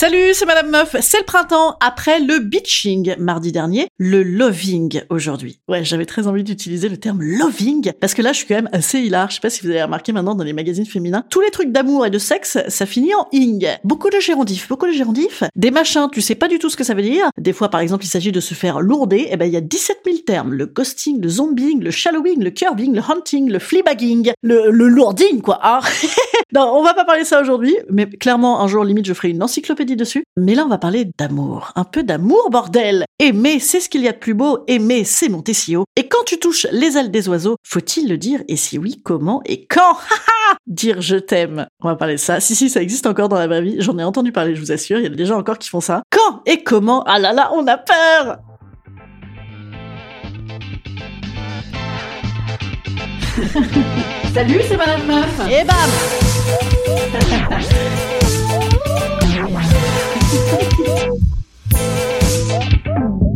Salut, c'est Madame Meuf. C'est le printemps après le bitching mardi dernier, le loving aujourd'hui. Ouais, j'avais très envie d'utiliser le terme loving parce que là, je suis quand même assez hilar. Je sais pas si vous avez remarqué maintenant dans les magazines féminins, tous les trucs d'amour et de sexe, ça finit en ing. Beaucoup de gérondifs, beaucoup de gérondifs. Des machins, tu sais pas du tout ce que ça veut dire. Des fois, par exemple, il s'agit de se faire lourder. Eh ben, il y a 17 000 termes. Le ghosting, le zombing, le shallowing, le curving, le hunting, le fleabagging, le, le lourding, quoi. Ah. non, on va pas parler ça aujourd'hui, mais clairement, un jour, limite, je ferai une encyclopédie dessus. Mais là, on va parler d'amour. Un peu d'amour, bordel Aimer, c'est ce qu'il y a de plus beau. Aimer, c'est monter si haut. Et quand tu touches les ailes des oiseaux, faut-il le dire? Et si oui, comment et quand? Dire je t'aime. On va parler de ça. Si, si, ça existe encore dans la vraie vie. J'en ai entendu parler, je vous assure. Il y a des gens encore qui font ça. Quand et comment? Ah là là, on a peur Salut, c'est Madame Meuf Et bam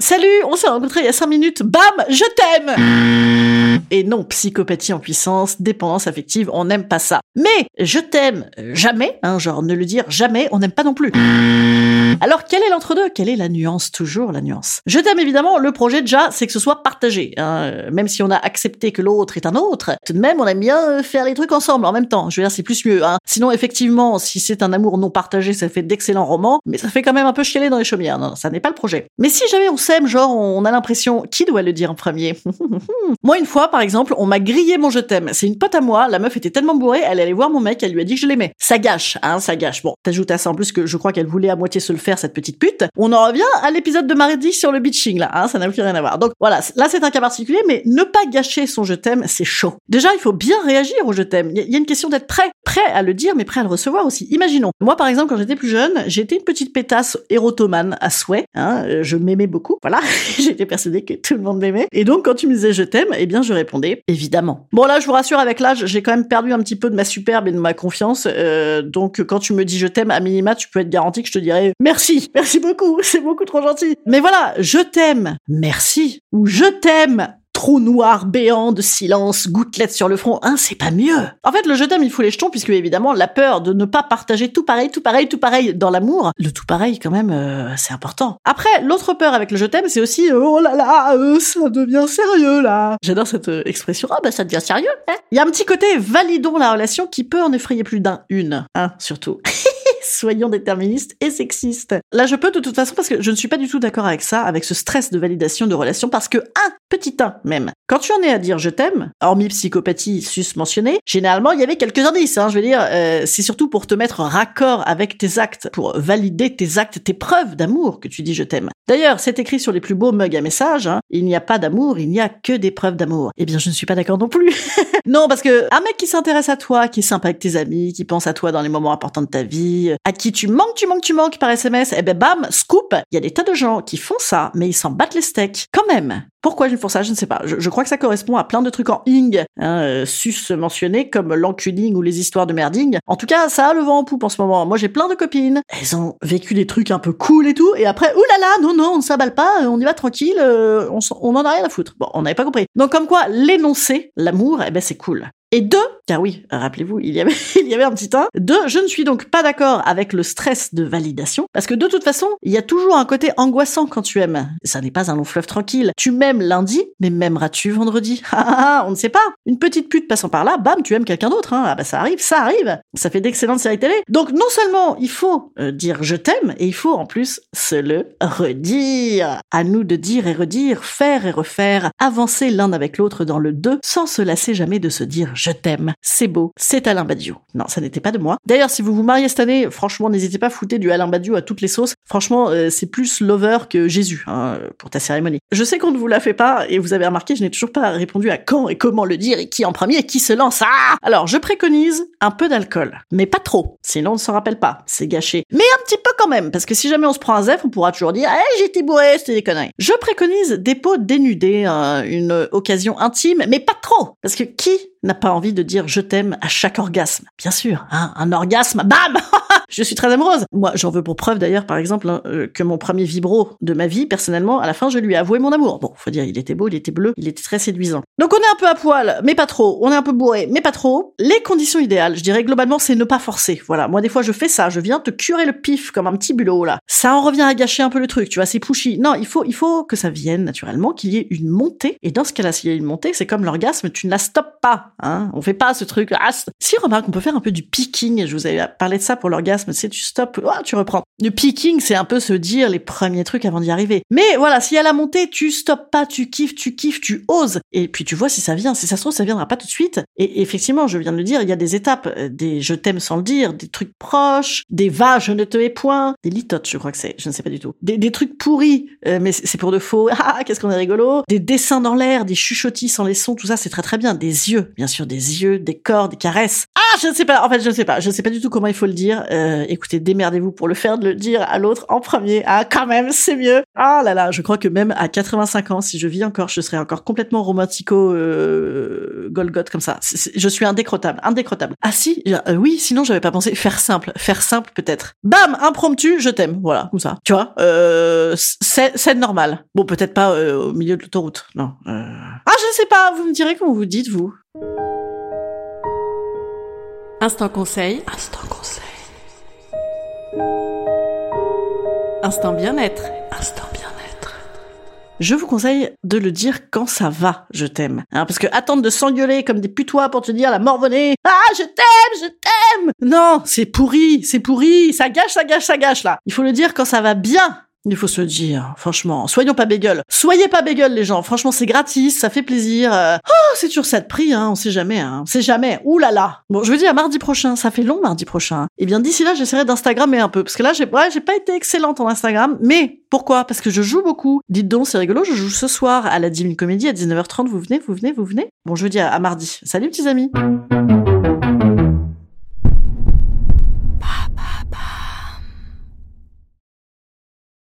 Salut, on s'est rencontrés il y a 5 minutes. Bam, je t'aime Et non, psychopathie en puissance, dépendance affective, on n'aime pas ça. Mais je t'aime jamais, hein, genre ne le dire jamais, on n'aime pas non plus. Alors, quel est l'entre-deux? Quelle est la nuance? Toujours la nuance. Je t'aime évidemment, le projet déjà, c'est que ce soit partagé. Hein. Même si on a accepté que l'autre est un autre, tout de même, on aime bien faire les trucs ensemble en même temps. Je veux dire, c'est plus mieux. Hein. Sinon, effectivement, si c'est un amour non partagé, ça fait d'excellents romans, mais ça fait quand même un peu chialer dans les chaumières. Non, ça n'est pas le projet. Mais si jamais on genre, on a l'impression, qui doit le dire en premier? Moi, une fois, par exemple, on m'a grillé mon je t'aime. C'est une pote à moi, la meuf était tellement bourrée, elle allait voir mon mec, elle lui a dit que je l'aimais. Ça gâche, hein, ça gâche. Bon, t'ajoutes à ça en plus que je crois qu'elle voulait à moitié se le faire, cette petite pute. On en revient à l'épisode de mardi sur le bitching, là, hein, ça n'a plus rien à voir. Donc voilà, là c'est un cas particulier, mais ne pas gâcher son je t'aime, c'est chaud. Déjà, il faut bien réagir au je t'aime. Il y a une question d'être prêt, prêt à le dire, mais prêt à le recevoir aussi. Imaginons, moi par exemple, quand j'étais plus jeune, j'étais une petite pétasse érotomane à souhait, hein, euh, je m'aimais beaucoup, voilà, j'étais persuadée que tout le monde m'aimait. Et donc quand tu me disais je t'aime, eh bien je répondais évidemment. Bon là, je vous rassure, avec l'âge, j'ai quand même perdu un petit peu de ma superbe et de ma confiance, euh, donc quand tu me dis je t'aime, à minima, tu peux être garanti que je te dirais merci, merci beaucoup, c'est beaucoup trop gentil. Mais voilà, je t'aime, merci, ou je t'aime, trou noir béant de silence, gouttelettes sur le front, hein, c'est pas mieux. En fait, le je t'aime, il faut les jetons, puisque évidemment, la peur de ne pas partager tout pareil, tout pareil, tout pareil dans l'amour, le tout pareil, quand même, euh, c'est important. Après, l'autre peur avec le je t'aime, c'est aussi, euh, oh là là, euh, ça devient sérieux, là. J'adore cette euh, expression, ah bah ça devient sérieux, hein. Il y a un petit côté validons la relation qui peut en effrayer plus d'un, une, hein, surtout. soyons déterministes et sexistes. Là, je peux de toute façon parce que je ne suis pas du tout d'accord avec ça, avec ce stress de validation de relation, parce que un petit un même. Quand tu en es à dire je t'aime, hormis psychopathie sus mentionnée, généralement il y avait quelques indices. Hein, je veux dire, euh, c'est surtout pour te mettre raccord avec tes actes, pour valider tes actes, tes preuves d'amour que tu dis je t'aime. D'ailleurs, c'est écrit sur les plus beaux mugs à message. Hein, il n'y a pas d'amour, il n'y a que des preuves d'amour. Eh bien, je ne suis pas d'accord non plus. non, parce que un mec qui s'intéresse à toi, qui est sympa avec tes amis, qui pense à toi dans les moments importants de ta vie, à qui tu manques, tu manques, tu manques par SMS, eh ben bam, scoop, il y a des tas de gens qui font ça, mais ils s'en battent les steaks. Quand même. Pourquoi ils font ça? Je ne sais pas. Je, crois que ça correspond à plein de trucs en ing, hein, euh, sus mentionné comme l'enculing ou les histoires de merding. En tout cas, ça a le vent en poupe en ce moment. Moi, j'ai plein de copines. Elles ont vécu des trucs un peu cool et tout, et après, oulala, non, non, on ne s'aballe pas, on y va tranquille, euh, on, on en a rien à foutre. Bon, on n'avait pas compris. Donc, comme quoi, l'énoncé, l'amour, eh ben c'est cool. Et deux, car oui, rappelez-vous, il y avait, il y avait un petit 1. Deux, je ne suis donc pas d'accord avec le stress de validation, parce que de toute façon, il y a toujours un côté angoissant quand tu aimes. Ça n'est pas un long fleuve tranquille. Tu m'aimes lundi, mais m'aimeras-tu vendredi? Ah, ah, ah, On ne sait pas. Une petite pute passant par là, bam, tu aimes quelqu'un d'autre. Hein. Ah bah ça arrive, ça arrive. Ça fait d'excellentes séries télé. Donc non seulement il faut euh, dire je t'aime, et il faut en plus se le redire. À nous de dire et redire, faire et refaire, avancer l'un avec l'autre dans le deux, sans se lasser jamais de se dire je t'aime. C'est beau, c'est Alain Badiou. Non, ça n'était pas de moi. D'ailleurs, si vous vous mariez cette année, franchement, n'hésitez pas à foutre du Alain Badiou à toutes les sauces. Franchement, euh, c'est plus lover que Jésus hein, pour ta cérémonie. Je sais qu'on ne vous la fait pas, et vous avez remarqué, je n'ai toujours pas répondu à quand et comment le dire, et qui en premier, et qui se lance. Ah Alors, je préconise un peu d'alcool, mais pas trop, sinon on ne s'en rappelle pas, c'est gâché. Mais un petit peu quand même, parce que si jamais on se prend un zef, on pourra toujours dire Eh, j'étais bourré, c'était des conneries ». Je préconise des peaux dénudées, hein, une occasion intime, mais pas trop, parce que qui n'a pas envie de dire je t'aime à chaque orgasme? Bien sûr, hein, un orgasme, bam Je suis très amoureuse. Moi, j'en veux pour preuve d'ailleurs, par exemple, hein, euh, que mon premier vibro de ma vie, personnellement, à la fin, je lui ai avoué mon amour. Bon, faut dire, il était beau, il était bleu, il était très séduisant. Donc on est un peu à poil, mais pas trop. On est un peu bourré, mais pas trop. Les conditions idéales, je dirais globalement, c'est ne pas forcer. Voilà, moi des fois je fais ça, je viens te curer le pif comme un petit bulot là. Ça en revient à gâcher un peu le truc, tu vois, c'est pushy. Non, il faut, il faut que ça vienne naturellement, qu'il y ait une montée. Et dans ce cas-là, s'il y a une montée, c'est comme l'orgasme, tu ne la stoppes pas. Hein on fait pas ce truc. Ah, si remarque, on peut faire un peu du picking. Je vous avais parlé de ça pour l'orgasme. C'est tu stops oh, tu reprends. Le picking, c'est un peu se dire les premiers trucs avant d'y arriver. Mais voilà, si à la montée, tu stoppes pas, tu kiffes, tu kiffes, tu oses. Et puis tu vois si ça vient. Si ça se trouve, ça viendra pas tout de suite. Et effectivement, je viens de le dire, il y a des étapes, euh, des je t'aime sans le dire, des trucs proches, des va, je ne te hais point, des litotes, je crois que c'est, je ne sais pas du tout. Des, trucs pourris, euh, mais c'est pour de faux. Ah, qu'est-ce qu'on est rigolo. Des dessins dans l'air, des chuchotis sans les sons, tout ça, c'est très très bien. Des yeux, bien sûr, des yeux, des corps, des caresses. Ah, je ne sais pas. En fait, je ne sais pas. Je ne sais pas du tout comment il faut le dire. Euh, écoutez, démerdez-vous pour le faire, de le dire à l'autre en premier. Ah, quand même, c'est mieux. Ah là là, je crois que même à 85 ans, si je vis encore, je serai encore complètement romantico euh, comme ça. je suis indécrottable, indécrottable. Ah si, euh, oui, sinon j'avais pas pensé faire simple, faire simple peut-être. Bam, impromptu, je t'aime, voilà, comme ça. Tu vois, euh, c'est normal. Bon, peut-être pas euh, au milieu de l'autoroute, non. Euh... Ah, je sais pas. Vous me direz comment vous dites vous. Instant conseil. Instant. Instant bien-être. Instant bien-être. Je vous conseille de le dire quand ça va, je t'aime. Hein, parce que attendre de s'engueuler comme des putois pour te dire la morvonnée, ah, je t'aime, je t'aime. Non, c'est pourri, c'est pourri, ça gâche, ça gâche, ça gâche là. Il faut le dire quand ça va bien. Il faut se dire, franchement. Soyons pas bégueules. Soyez pas bégueules, les gens. Franchement, c'est gratis, ça fait plaisir. Euh, oh, c'est toujours ça de prix, hein. On sait jamais, hein. On sait jamais. Ouh là là. Bon, je vous dis à mardi prochain. Ça fait long mardi prochain. Eh bien, d'ici là, j'essaierai d'Instagrammer un peu. Parce que là, j'ai pas été excellente en Instagram. Mais, pourquoi? Parce que je joue beaucoup. Dites donc, c'est rigolo. Je joue ce soir à la Divine Comédie à 19h30. Vous venez, vous venez, vous venez? Bon, je vous dis à mardi. Salut, petits amis.